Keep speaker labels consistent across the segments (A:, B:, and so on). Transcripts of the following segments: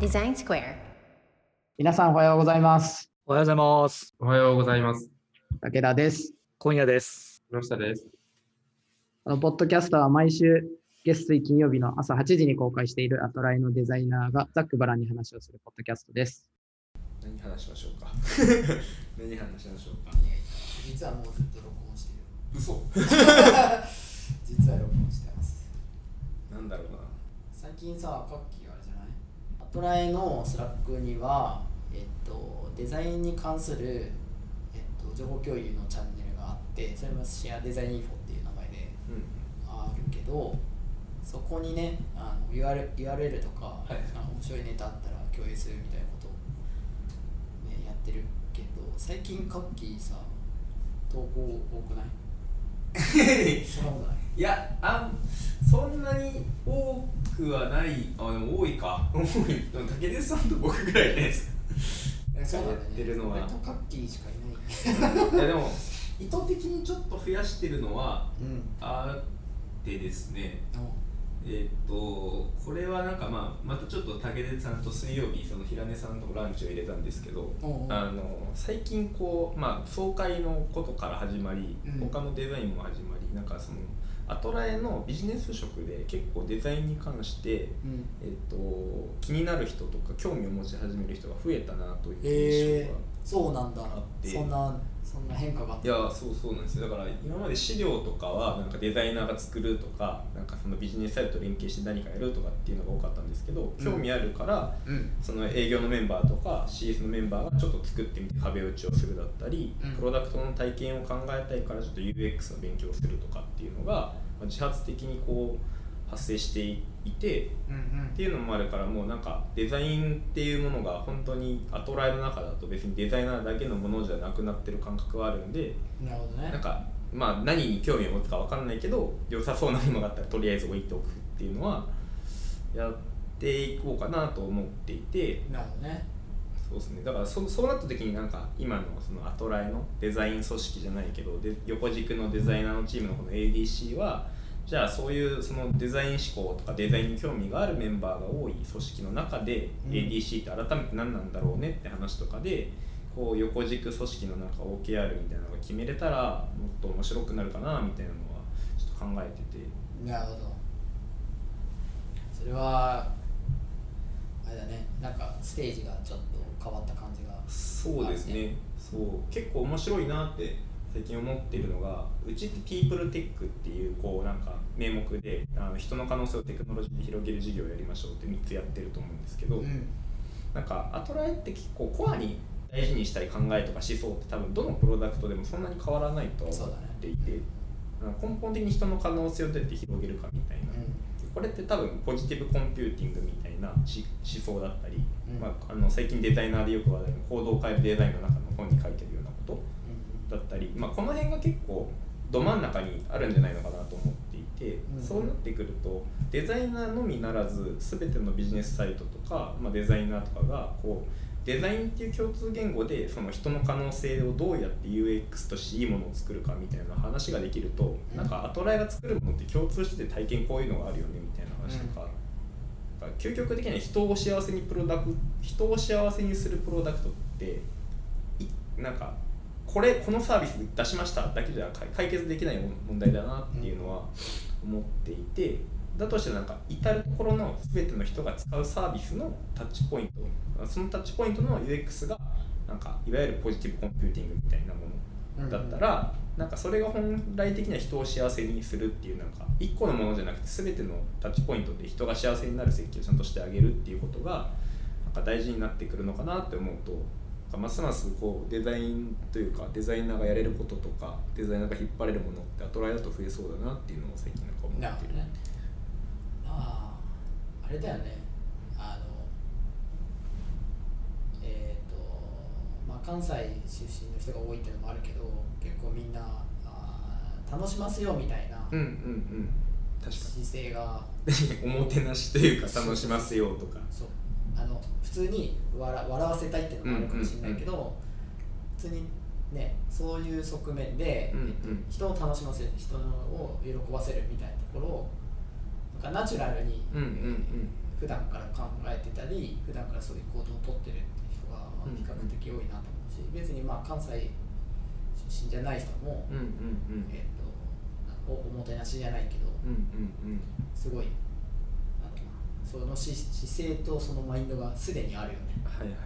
A: Design Square.
B: 皆さんおはようございます。
C: おはようございます。
D: おはようございます。
B: 武田です。
C: 今夜です。
D: 木下です。
B: このポッドキャストは毎週月水金曜日の朝8時に公開しているアトライのデザイナーがざっくばらんに話をするポッドキャストです。
D: 何話しましょうか？何話しましょうか？
E: 実はもうずっと録音してる。
D: 嘘。
E: 実は録音してます。
D: なんだろうな。
E: 最近さ、カッキーあれじゃない？アトライの Slack には、えっと、デザインに関する、えっと、情報共有のチャンネルがあって、それも share design info っていう名前で
D: うん。
E: あるけど、そこにね、あの URL, URL とか、
D: はい。
E: あの面白いネタあったら共有するみたいなことを、ね、やってるけど、最近カッキーさ、投稿多くない？そんなことない
D: いや、あん、そんなに多くはない。あ、でも多いか。多い。でも武田さんと僕ぐらいです。
E: そう
D: やってるのは
E: 俺とカッキーしかいない。
D: いや、でも、意図的にちょっと増やしてるのは。
E: うん。
D: あってですね。
E: お
D: えーっとこれはなんかまあまたちょっと武田さんと水曜日その平根さんとランチを入れたんですけど、
E: おうおう
D: あの最近こう、まあ、総会のことから始まり、
E: うん
D: 他のデザインも始まりなんかそのアトラエのビジネス職で結構デザインに関して、
E: うん。
D: えーっと気になる人とか興味を持ち始める人が増えたなという印象
E: へえ
D: が。
E: そうなんだ
D: あって。
E: そんなそんな変化があった。
D: いやそうそうなんですよだから今まで資料とかはなんかデザイナーが作るとかなんかそのビジネスサイトと連携して何かやるとかっていうのが多かったんですけど
E: うん
D: 興味あるから、
E: うん。
D: その営業のメンバーとか CS のメンバーがちょっと作ってみて壁打ちをするだったり、
E: うん
D: プロダクトの体験を考えたいからちょっと UX の勉強をするとかっていうのがまあ自発的にこう発生していて
E: うん
D: っていうのもあるからもうなんかデザインっていうものが本当にアトライの中だと別にデザイナーだけのものじゃなくなってる感覚はあるんで
E: うん。なるほどね。
D: なんかまあ何に興味を持つかわかんないけど良さそうなものがあったらとりあえず置いておくっていうのはやっていこうかなと思っていて
E: なるほどね。
D: そうですねだからそそうなった時になんか今のそのアトライのデザイン組織じゃないけどで横軸のデザイナーのチームのこの ADC はじゃあそういうそのデザイン思考とかデザインに興味があるメンバーが多い組織の中で、
E: うん
D: ADC って改めて何なんだろうねって話とかでこう横軸組織のなんか OKR みたいなのが決めれたらもっと面白くなるかなみたいなのはちょっと考えてて
E: なるほど。それはあれだね。なんかステージがちょっと変わった感じが。
D: そうですねそう結構面白いなって最近思ってるのがうちってピープルテックっていうこうなんか名目であの人の可能性をテクノロジーで広げる事業をやりましょうって3つやってると思うんですけど、
E: うん。
D: なんかアトラエって結構コアに大事にしたい考えとか思想って多分どのプロダクトでもそんなに変わらないとは思っていて、あの根本的に人の可能性をどうやって広げるかみたいな、これって多分ポジティブコンピューティングみたいなし思想だったり、
E: うん
D: まあ、あの最近デザイナーでよく話題の行動を変えるデザインの中の本に書いてるようなこと
E: うん。
D: だったり、まあ、この辺が結構ど真ん中にあるんじゃないのかなと思っていて、
E: うん
D: そうなってくるとデザイナーのみならず全てのビジネスサイトとか、まあ、デザイナーとかがこうデザインっていう共通言語でその人の可能性をどうやって UX としていいものを作るかみたいな話ができると、
E: うん
D: なんかアトライが作るものって共通してて体験こういうのがあるよねみたいな話とか。なんか究極的には人を幸せにプロダク人を幸せにするプロダクトっていなんかこれこのサービス出しましただけじゃ解解決できない問題だなっていうのは思っていてだとしてなんか至る所の全ての人が使うサービスのタッチポイントそのタッチポイントの UX がなんかいわゆるポジティブコンピューティングみたいなものだったら、なんかそれが本来的には人を幸せにするっていうなんか一個のものじゃなくて全てのタッチポイントで人が幸せになる設計をちゃんとしてあげるっていうことがなんか大事になってくるのかなって思うとますますこうデザインというかデザイナーがやれることとかデザイナーが引っ張れるものってアトライだと増えそうだなっていうのを最近なんか思ってる。
E: ね。ああ、あれだよね。あの、えっ、と、まあ、関西出身の人が多いっていうのもあるけど、結構みんな、あー楽しますよみたいな
D: うんうんうん。確か
E: 姿勢が、
D: に おもてなしというか楽しませようとか。
E: そうあの普通に笑笑わせたいっていうのもあるかもしれないけど、普通にねそういう側面で、
D: うんうん。
E: えっと、人を楽しませる人を喜ばせるみたいなところをなんかナチュラルに、
D: うんうんうん。
E: 普段から考えてたり普段からそういう行動をとってるっていう人が
D: うん
E: 比較的多いなと思うし、別にまあ関西出身じゃない人も、
D: うんうんうん。
E: えっとおおもてなしじゃないけど
D: うんうんうん。
E: すごいそのし姿勢とそのマインドがすでにあるよね。
D: はいはい。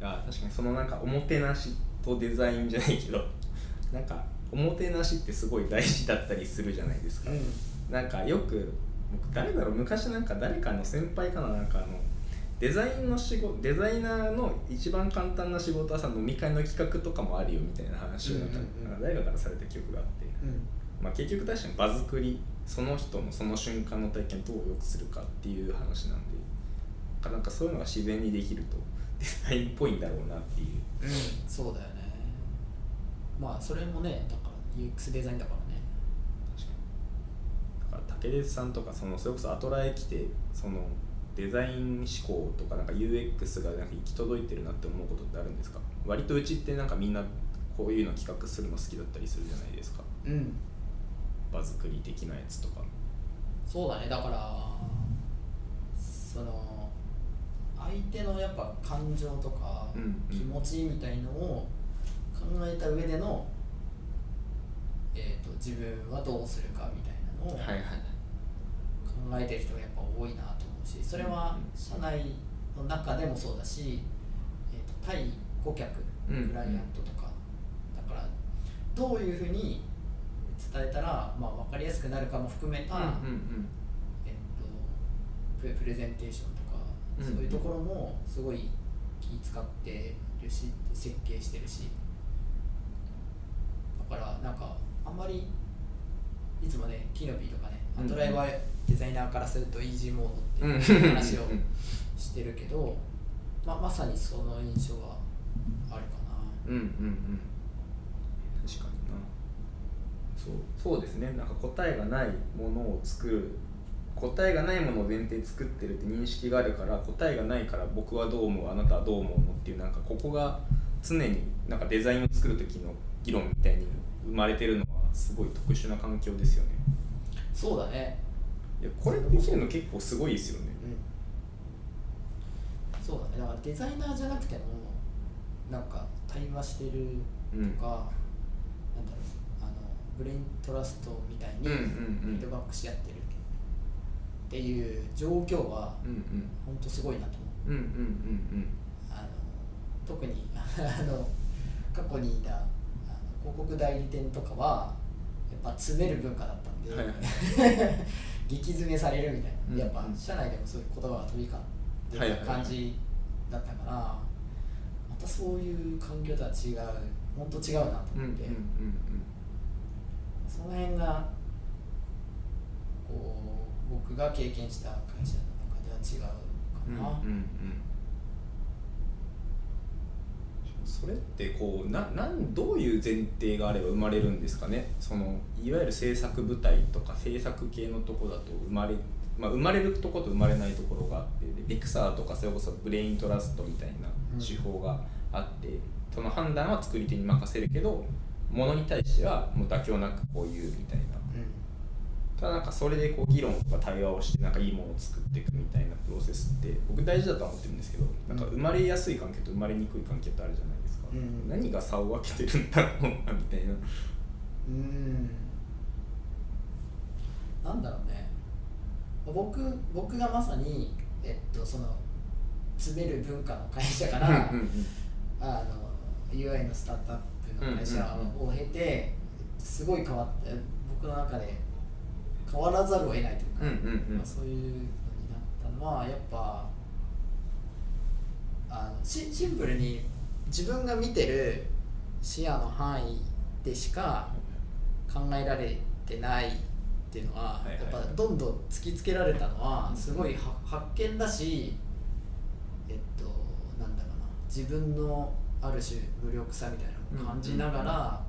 D: あ確かにそのなんかおもてなしとデザインじゃないけど なんかおもてなしってすごい大事だったりするじゃないですか、なんかよく僕誰だろう昔なんか誰かの先輩かななんかあのデザインの仕事デザイナーの一番簡単な仕事はさ飲み会の企画とかもあるよみたいな話をなんか,、
E: うんうんうん。
D: なんか誰かからされた記憶があって、
E: うん
D: まあ、結局確かに場作りその人のその瞬間の体験をどう良くするかっていう話なんでなんかそういうのが自然にできるとデザインっぽいんだろうなっていう。
E: うん、そうだよね。まあそれもねだから UX デザインだからね。
D: 確かに。だから武出さんとかそのそれこそアトラエ来てそのデザイン思考とかなんか UX がなんか行き届いてるなって思うことってあるんですか？割とうちってなんかみんなこういうの企画するの好きだったりするじゃないですか。
E: うん
D: 場作り的なやつとか。
E: そうだねだからその相手のやっぱ感情とか気持ちみたいのを考えた上での、えー、と自分はどうするかみたいなのを
D: はい
E: 考えてる人がやっぱ多いなと思うしそれは社内の中でもそうだし、えー、と対顧客
D: うん。
E: クライアントとか、だからどういうふうに伝えたら、まあ、分かりやすくなるかも含めた、
D: うんうん
E: えっと、プレプレゼンテーションとか、
D: うん。
E: そういうところもすごい気使ってるし設計してるし。だからなんかあんまりいつもねキノピーとかね
D: うん
E: アトライはデザイナーからするとイージーモード
D: うん
E: っていう話を
D: うん
E: してるけど、ままさにその印象はあるかな。
D: うんうんうん。確かになそう。そうですね。なんか答えがないものを作る答えがないものを前提に作ってるって認識があるから答えがないから僕はどう思うあなたはどう思うのっていうなんかここが常になんかデザインを作る時の議論みたいに生まれてるのはすごい特殊な環境ですよね。
E: そうだね。
D: いやこれできるの結構すごいですよね。
E: うん。そうだね。だからデザイナーじゃなくてもなんか対話してる
D: うん。
E: とか、なんだろうブレイントラストみたいに
D: うんうん
E: フ
D: うん。
E: ィードバックし合ってるっていう状況は
D: うんうん。
E: 本当すごいなと思う。特に あの過去にいた広告代理店とかはやっぱ詰める文化だったんで、
D: はいはい。
E: 激詰めされるみたいな、
D: うん
E: やっぱ社内でもそういう言葉が飛び交って
D: はいはい
E: る感じだったから、またそういう環境とは違う本当違うなと
D: うんうんうん
E: 思って、その辺がこう僕が経験した会社の中では違うか
D: うんうん。うんうんそれってこうななんどういう前提があれば生まれるんですかね？そのいわゆる制作部隊とか制作系のとこだと生まれ、まあ、生まれるとこと生まれないところがあってでピクサーとかそれこそブレイントラストみたいな手法があって、その判断は作り手に任せるけどものに対してはもう妥協なくこう言うみたいな。ただなんかそれでこう議論とか対話をしてなんかいいものを作っていくみたいなプロセスって僕大事だとは思ってるんですけどなんか生まれやすい関係と生まれにくい関係ってあるじゃないですか、
E: うん。
D: 何が差を分けてるんだろうなみたいな。
E: うん。なんだろうね。僕僕がまさに、えっと、その詰める文化の会社から、あの UI のスタートアップの会社を経て、すごい変わって僕の中で変わらざるを得ないというか、まあ、そういうのになったのはやっぱあのシシンプルに自分が見てる視野の範囲でしか考えられてないっていうのは、やっぱどんどん突きつけられたのはすごいは発見だしえっとなんだろうな自分のある種無力さみたいなのを感じながら、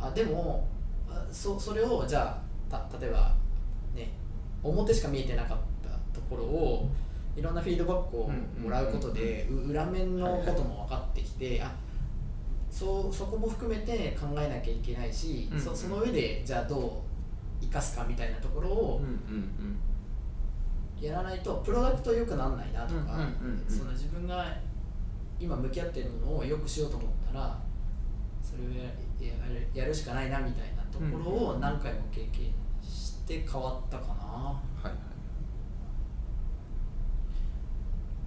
E: あでもあそそれをじゃあた例えばね表しか見えてなかったところをいろんなフィードバックをもらうことで、う裏面のことも分かってきて、あそうそこも含めて考えなきゃいけないし、
D: うん
E: そその上でじゃあどう生かすかみたいなところを、
D: うんうん
E: やらないとプロダクト良くならないなとか、
C: うんうんうんうん。
E: その自分が今向き合ってるものを良くしようと思ったらそれをややるやるしかないなみたいなところを何回も経験して変わったかな、
D: はいはい。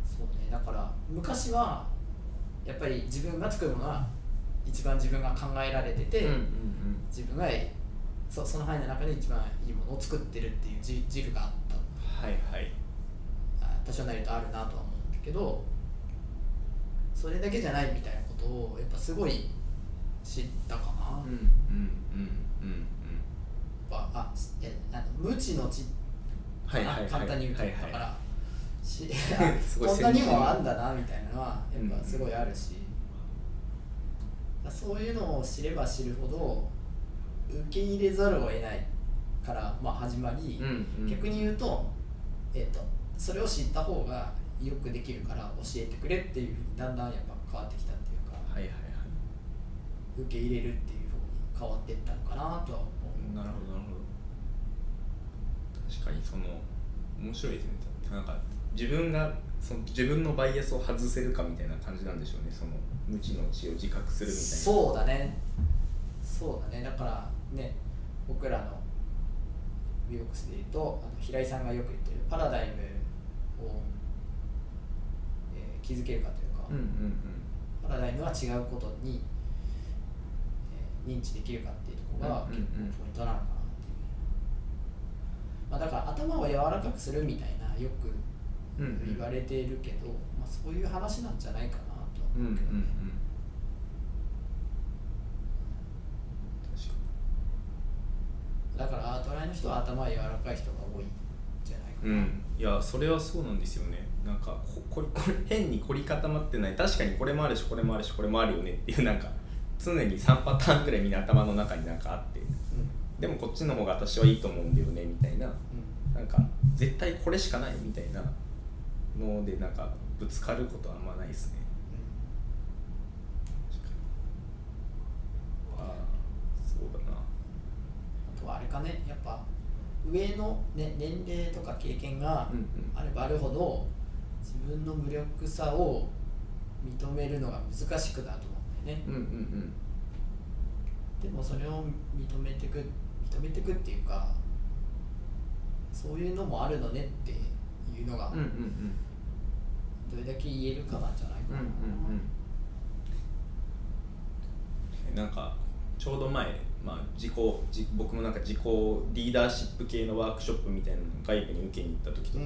E: そうね。だから昔はやっぱり自分が作るものは一番自分が考えられてて、
C: うんうん
E: 自分がそその範囲の中で一番いいものを作ってるっていう自自負があった。
D: はいはい。
E: あ多少なりとあるなとは思うんだけどそれだけじゃないみたいなことをやっぱすごい知ったかな、
C: うん。
E: やっ
D: うん。うん。うん。
E: ぱあいやあの無知の知。
D: はいはいはい。
E: 簡単に言うとだからし こんなにもあんだなみたいなのはやっぱすごいあるし、そういうのを知れば知るほど受け入れざるを得ないから、まあ、始まり、
C: うんうん。
E: 逆に言うと,、えっとそれを知った方がよくできるから教えてくれっていうふうにだんだんやっぱ変わってきたっていうか
D: はいはいはい。
E: 受け入れるっていうふうに変わっていったのかなとは思う。
D: なるほどなるほど。確かにその面白いですねなんか自分がその自分のバイアスを外せるかみたいな感じなんでしょうね。その無知の知を自覚するみたいな。
E: そうだね。そうだね。だからね僕らのビボックスで言うとあの平井さんがよく言ってるパラダイムを、えー築けるかというか、
C: うんうん
E: パラダイムは違うことに、えー認知できるかっていうところが
C: うんうん
E: 結
C: うん。
E: 構ポイントなのかなっていう、まあ、だから頭を柔らかくするみたいなよく
C: うんうん
E: 言われているけど、まあ、そういう話なんじゃないかなとは
C: うんうん
E: 思うけどね、
D: 確か
E: だからアートライの人は頭柔らかい人が多いんじゃないかな、
D: にうん。いやそれはそうなんですよねなんかこ これこれ変に凝り固まってない。確かにこれもあるしこれもあるしこれもあるよねっていうなんか常に3パターンぐらいみんな頭の中になんかあって。でもこっちの方が私はいいと思うんだよねみたいな。
E: うん。
D: なんか絶対これしかないみたいなのでなんかぶつかることはあんまないですね。ああそうだな。
E: あとはあれかねやっぱ上の、ね、年齢とか経験が
C: うんうん。
E: あればあるほど自分の無力さを認めるのが難しくなると思うんだよね。
C: うんうん
E: でもそれを認めてく認めてくっていうかそういうのもあるのねっていうのが
C: うんうんうん。
E: どれだけ言えるかなんじゃないか
C: うんうん
E: な、
D: なんかちょうど前、まあ、自己自僕もなんか自己リーダーシップ系のワークショップみたいなのを外部に受けに行った時とか、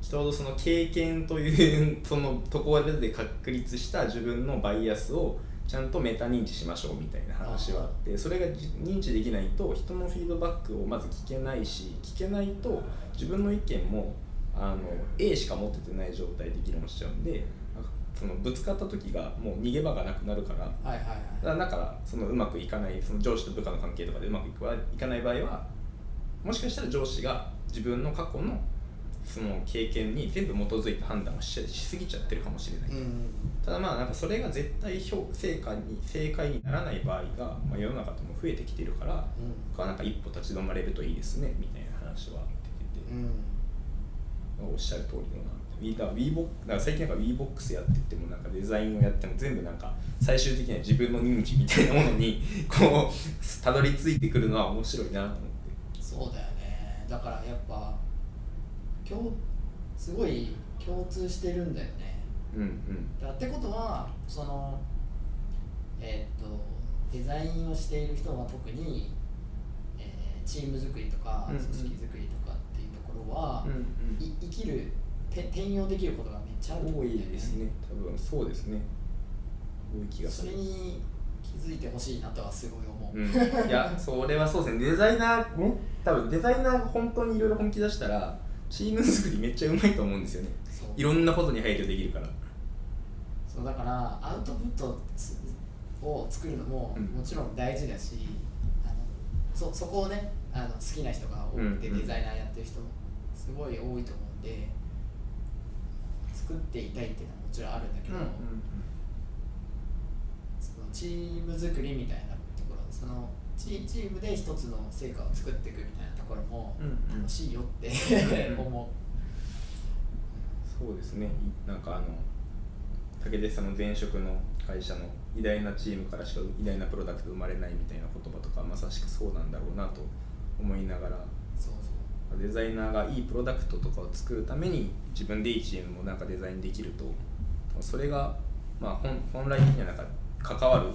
D: ちょうどその経験というそのところで確立した自分のバイアスをちゃんとメタ認知しましょうみたいな話はあってそれがじ認知できないと人のフィードバックをまず聞けないし聞けないと自分の意見もあの A しか持っててない状態で議論しちゃうんでそのぶつかった時がもう逃げ場がなくなるから
E: はいはいはい。
D: だだからそのうまくいかないその上司と部下の関係とかでうまくいくいかない場合はもしかしたら上司が自分の過去のその経験に全部基づいた判断をししすぎちゃってるかもしれない、
E: うん。
D: ただまあなんかそれが絶対評成果に正解にならない場合が、まあ、世の中でも増えてきてるから
E: うん。
D: 僕はなんか一歩立ち止まれるといいですねみたいな話は出てて、
E: うん。
D: おっしゃる通りのなウィーだから WeBox だから最近なんか WeBox やっててもなんかデザインをやっても全部なんか最終的には自分の認知みたいなものに こうたどり着いてくるのは面白いなと思って。
E: そうだよね。だからやっぱ共すごい共通してるんだよね。
C: うんうん。
E: だってことはそのえーっとデザインをしている人は特に、えーチーム作りとか組織作りとかっていうところは、
C: うんうん。
E: い生きるて転用できることがめっちゃあると思
D: 多いですね。多分そうですね。多い気がす
E: そ
D: る
E: れに気づいてほしいなとはすごい思う、
D: うん、いやそれはそうですね。デザイナーね。多分デザイナーが本当にいろいろ本気出したらチーム作りめっちゃうまいと思うんですよね。いろんなことに配慮できるから。
E: そうだからアウトプットを作るのも
C: うん。
E: もちろん大事だし、あのそそこをねあの好きな人が多くて
C: うんうん。
E: デザイナーやってる人すごい多いと思うんで作っていたいっていうのはもちろんあるんだけど、そのチーム作りみたいなところそのチチームで一つの成果を作っていくみたいなところも楽しいよって
C: うん
E: 思
D: そうですね。いなんかあの武出さんの前職の会社の偉大なチームからしか偉大なプロダクト生まれないみたいな言葉とかまさしくそうなんだろうなと思いながら。
E: そうそう。
D: デザイナーがいいプロダクトとかを作るために自分でいいチームもなんかデザインできるとそれが、まあ、本本来的にはなんか関わる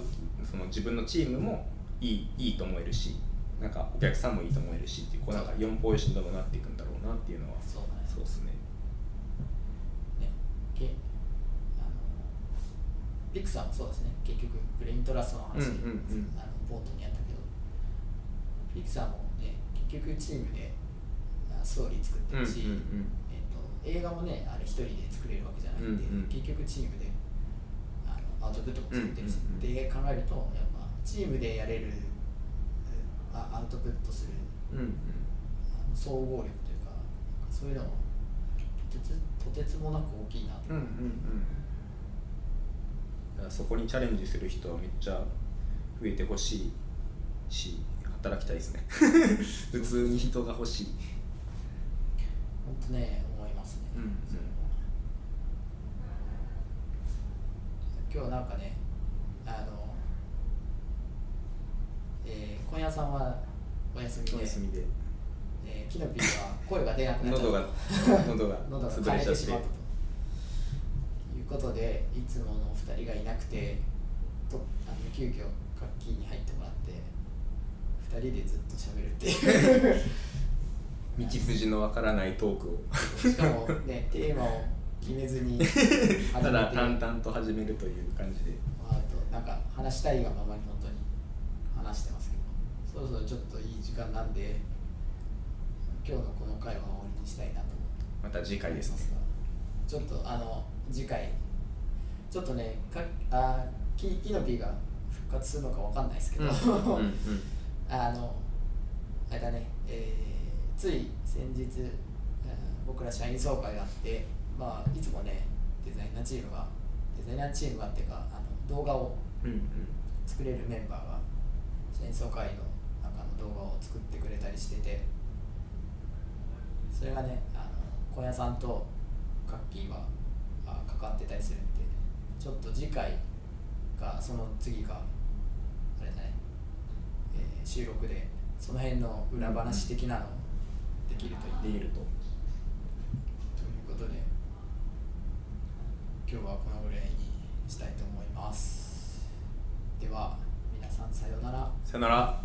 D: その自分のチームもいいいいと思えるしなんかお客さんもいいと思えるしっていうこうなんか4ポジションどんどんなっていくんだろうなっていうのは
E: そうだね。
D: そうですね。
E: ね。けあのピクサーもそうですね。結局ブレイントラストの話、
D: うんうんうん。
E: あの冒頭にやったけど。ピクサーもね結局チームであストーリー作ってるし、えっと映画もねあれ一人で作れるわけじゃないんで、
D: うんうん。
E: 結局チームであのアウトプットも作ってるし、
D: うんうんうん。
E: って考えるとやっぱチームでやれるあアウトプットする
D: うんうん。
E: 総合力というかそういうのもとてつとてつもなく大きいなと。
D: うんうんそこにチャレンジする人はめっちゃ増えてほしいし働きたいですね。普通に人が欲しい。
E: 本当ね思いますね、
D: うんうん。
E: 今日なんかねあの、えー、今夜さんはお休みで。
D: お休みで。
E: えーキノピーは声が出なくなっちゃった
D: 喉が 喉が
E: 喉が
D: 潰
E: 枯れ
D: て
E: てしまったと。いうことでいつものお二人がいなくてとあの急遽カッキーに入ってもらって二人でずっと喋るっていう。
D: 道筋のわからないトークを。
E: しかもねテーマを決めずに
D: ただ淡々と始めるという感じで。
E: まあ、あとなんか話したいがままに本当に話してますけどそろそろちょっといい時間なんで今日のこの回は終わりにしたいなと思って。
D: また次回ですね。
E: ちょっとあの次回ちょっとねかあキキノピーが復活するのかわかんないですけど、
D: うんうん
E: あのあれだね、えーつい先日、えー僕ら社員総会があってまあいつもねデザイナーチームがデザイナーチームがっていうかあの動画を作れるメンバーが戦争会の中の動画を作ってくれたりしててそれがねあの小屋さんとカッキーはあ関わってたりするんでちょっと次回かその次かあれだね、えー収録でその辺の裏話的なのをできるといいね。
D: できると
E: ということで今日はこのぐらいにしたいと思います。では皆さんさようなら。
D: さよなら